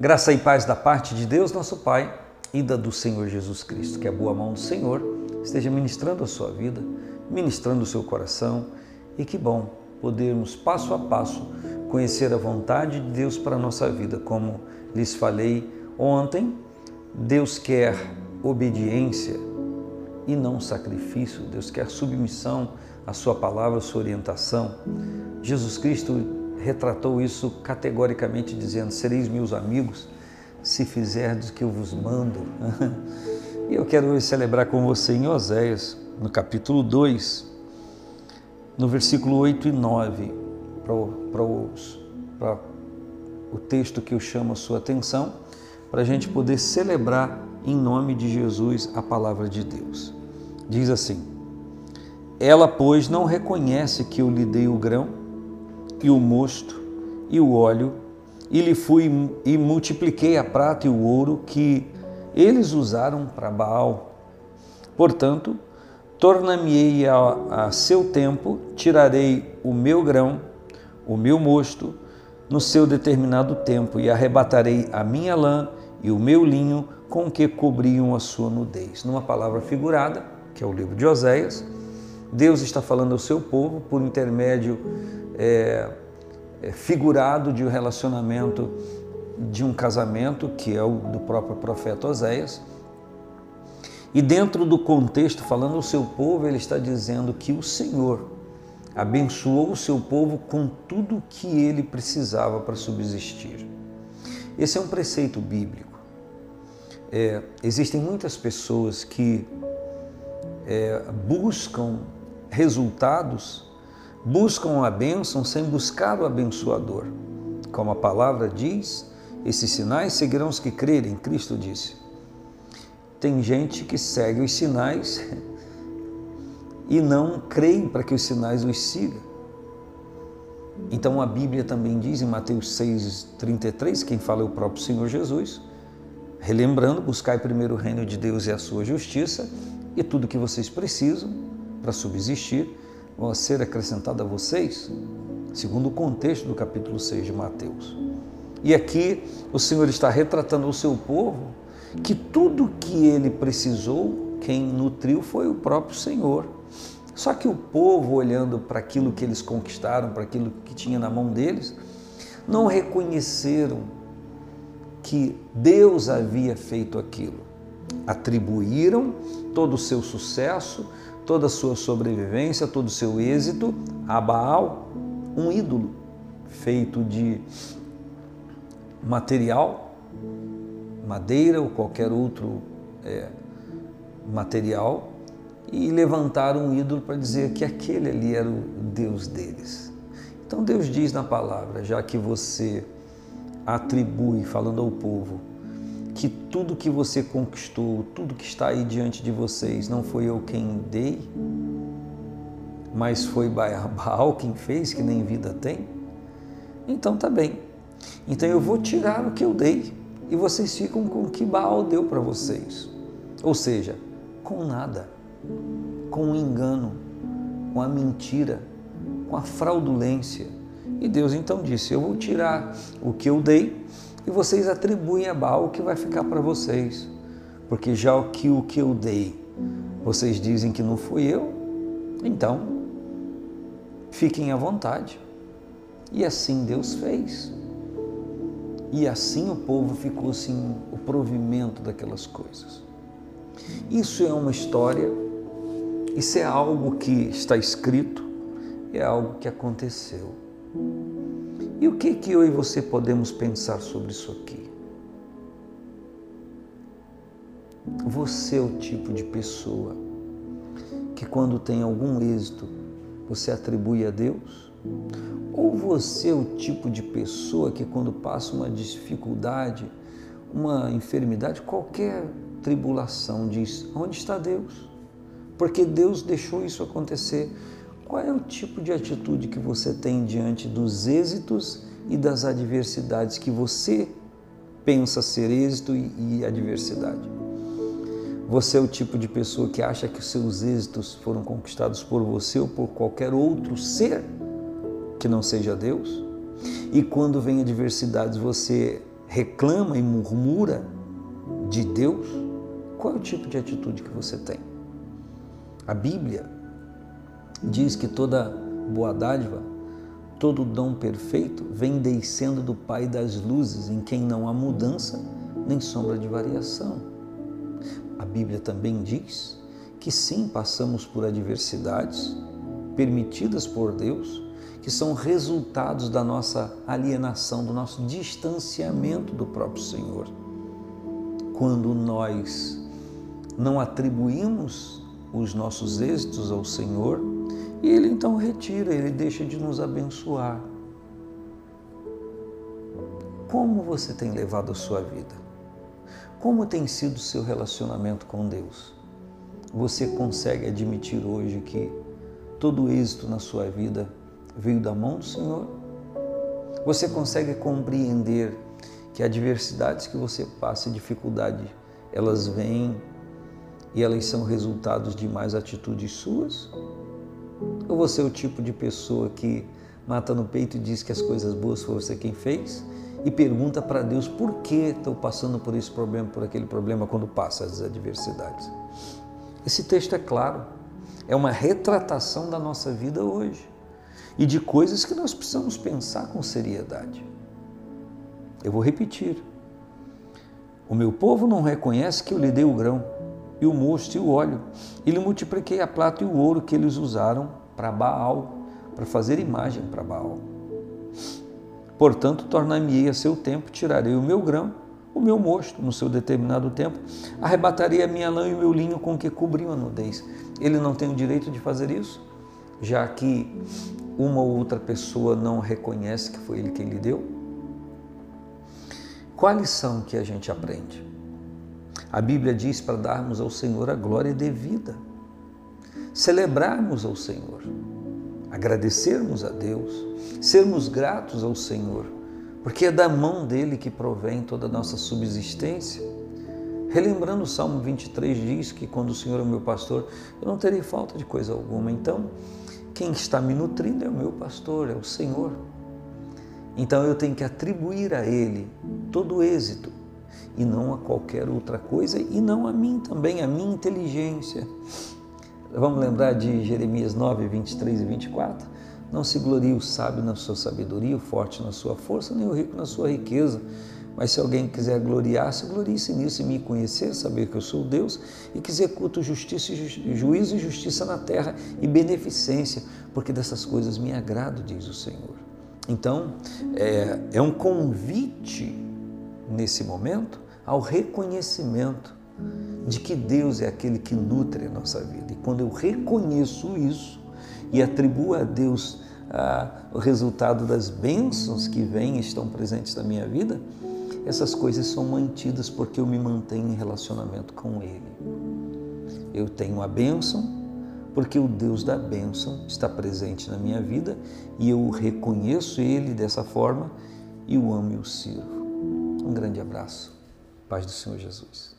Graça e paz da parte de Deus, nosso Pai, e da do Senhor Jesus Cristo. Que a boa mão do Senhor esteja ministrando a sua vida, ministrando o seu coração. E que bom podermos, passo a passo, conhecer a vontade de Deus para a nossa vida. Como lhes falei ontem, Deus quer obediência e não sacrifício. Deus quer submissão à sua palavra, à sua orientação. Jesus Cristo retratou isso categoricamente, dizendo: Sereis meus amigos se fizerdes o que eu vos mando. e eu quero celebrar com você em Oséias, no capítulo 2, no versículo 8 e 9, para o texto que eu chamo a sua atenção, para a gente poder celebrar em nome de Jesus a palavra de Deus. Diz assim: Ela, pois, não reconhece que eu lhe dei o grão e o mosto e o óleo, e lhe fui e multipliquei a prata e o ouro que eles usaram para Baal. Portanto, tornar-me-ei a, a seu tempo, tirarei o meu grão, o meu mosto, no seu determinado tempo, e arrebatarei a minha lã e o meu linho com que cobriam a sua nudez. Numa palavra figurada, que é o livro de Oséias, Deus está falando ao seu povo por intermédio é, é, figurado de um relacionamento de um casamento, que é o do próprio profeta Oséias. E dentro do contexto, falando ao seu povo, ele está dizendo que o Senhor abençoou o seu povo com tudo o que ele precisava para subsistir. Esse é um preceito bíblico. É, existem muitas pessoas que é, buscam resultados buscam a bênção sem buscar o abençoador. Como a palavra diz, esses sinais seguirão os que crerem, Cristo disse. Tem gente que segue os sinais e não creem para que os sinais os sigam. Então a Bíblia também diz em Mateus 6,33, quem fala é o próprio Senhor Jesus, relembrando, buscai primeiro o reino de Deus e a sua justiça, e tudo que vocês precisam para subsistir vão ser acrescentadas a vocês, segundo o contexto do capítulo 6 de Mateus. E aqui o Senhor está retratando o seu povo que tudo que ele precisou, quem nutriu foi o próprio Senhor. Só que o povo, olhando para aquilo que eles conquistaram, para aquilo que tinha na mão deles, não reconheceram que Deus havia feito aquilo. Atribuíram todo o seu sucesso, toda a sua sobrevivência, todo o seu êxito a Baal, um ídolo feito de material, madeira ou qualquer outro é, material, e levantaram um ídolo para dizer que aquele ali era o Deus deles. Então Deus diz na palavra, já que você atribui, falando ao povo, que tudo que você conquistou, tudo que está aí diante de vocês, não foi eu quem dei, mas foi Baal quem fez, que nem vida tem? Então tá bem. Então eu vou tirar o que eu dei e vocês ficam com o que Baal deu para vocês. Ou seja, com nada, com o engano, com a mentira, com a fraudulência. E Deus então disse: Eu vou tirar o que eu dei e vocês atribuem a Baal o que vai ficar para vocês. Porque já o que, o que eu dei, vocês dizem que não fui eu, então fiquem à vontade. E assim Deus fez. E assim o povo ficou sem o provimento daquelas coisas. Isso é uma história, isso é algo que está escrito, é algo que aconteceu. E o que que eu e você podemos pensar sobre isso aqui? Você é o tipo de pessoa que quando tem algum êxito, você atribui a Deus? Ou você é o tipo de pessoa que quando passa uma dificuldade, uma enfermidade, qualquer tribulação, diz: onde está Deus? Porque Deus deixou isso acontecer. Qual é o tipo de atitude que você tem diante dos êxitos e das adversidades que você pensa ser êxito e, adversidade? Você é o tipo de pessoa que acha que os seus êxitos foram conquistados por você ou por qualquer outro ser que não seja Deus? E quando vem adversidades, você reclama e murmura de Deus, qual é o tipo de atitude que você tem? A Bíblia diz que toda boa dádiva, todo dom perfeito vem descendo do Pai das luzes, em quem não há mudança nem sombra de variação. A Bíblia também diz que sim, passamos por adversidades permitidas por Deus, que são resultados da nossa alienação, do nosso distanciamento do próprio Senhor. Quando nós não atribuímos os nossos êxitos ao Senhor, ele então retira, ele deixa de nos abençoar. Como você tem levado a sua vida? Como tem sido o seu relacionamento com Deus? Você consegue admitir hoje que todo êxito na sua vida veio da mão do Senhor? Você consegue compreender que adversidades que você passa e dificuldade, elas vêm e elas são resultados de mais atitudes suas? Ou você é o tipo de pessoa que mata no peito e diz que as coisas boas foi você quem fez e pergunta para Deus por que estou passando por esse problema, por aquele problema quando passa as adversidades? Esse texto é claro, é uma retratação da nossa vida hoje e de coisas que nós precisamos pensar com seriedade. Eu vou repetir. O meu povo não reconhece que eu lhe dei o grão e o mosto e o óleo, e lhe multipliquei a prata e o ouro que eles usaram para Baal, para fazer imagem para Baal. Portanto, tornar-me-ei a seu tempo, tirarei o meu grão, o meu mosto, no seu determinado tempo, arrebatarei a minha lã e o meu linho com que cobriam a nudez. Ele não tem o direito de fazer isso, já que uma ou outra pessoa não reconhece que foi ele quem lhe deu? Qual a lição que a gente aprende? A Bíblia diz para darmos ao Senhor a glória devida, celebrarmos ao Senhor, agradecermos a Deus, sermos gratos ao Senhor, porque é da mão dele que provém toda a nossa subsistência. Relembrando o Salmo 23 diz que quando o Senhor é o meu pastor, eu não terei falta de coisa alguma. Então, quem está me nutrindo é o meu pastor, é o Senhor. Então eu tenho que atribuir a Ele todo o êxito e não a qualquer outra coisa e não a mim também, a minha inteligência. Vamos lembrar de Jeremias 9, 23 e 24? Não se glorie o sábio na sua sabedoria, o forte na sua força, nem o rico na sua riqueza. Mas se alguém quiser gloriar-se, glorie-se nisso e me conhecer, saber que eu sou Deus e que executo justiça juízo e justiça na terra e beneficência, porque dessas coisas me agrado, diz o Senhor. Então, é, é um convite nesse momento ao reconhecimento de que Deus é aquele que nutre a nossa vida. E quando eu reconheço isso e atribuo a Deus ah, o resultado das bênçãos que vêm e estão presentes na minha vida, essas coisas são mantidas porque eu me mantenho em relacionamento com Ele. Eu tenho a bênção porque o Deus da bênção está presente na minha vida e eu reconheço Ele dessa forma e o amo e o sirvo. Um grande abraço. Paz do Senhor Jesus.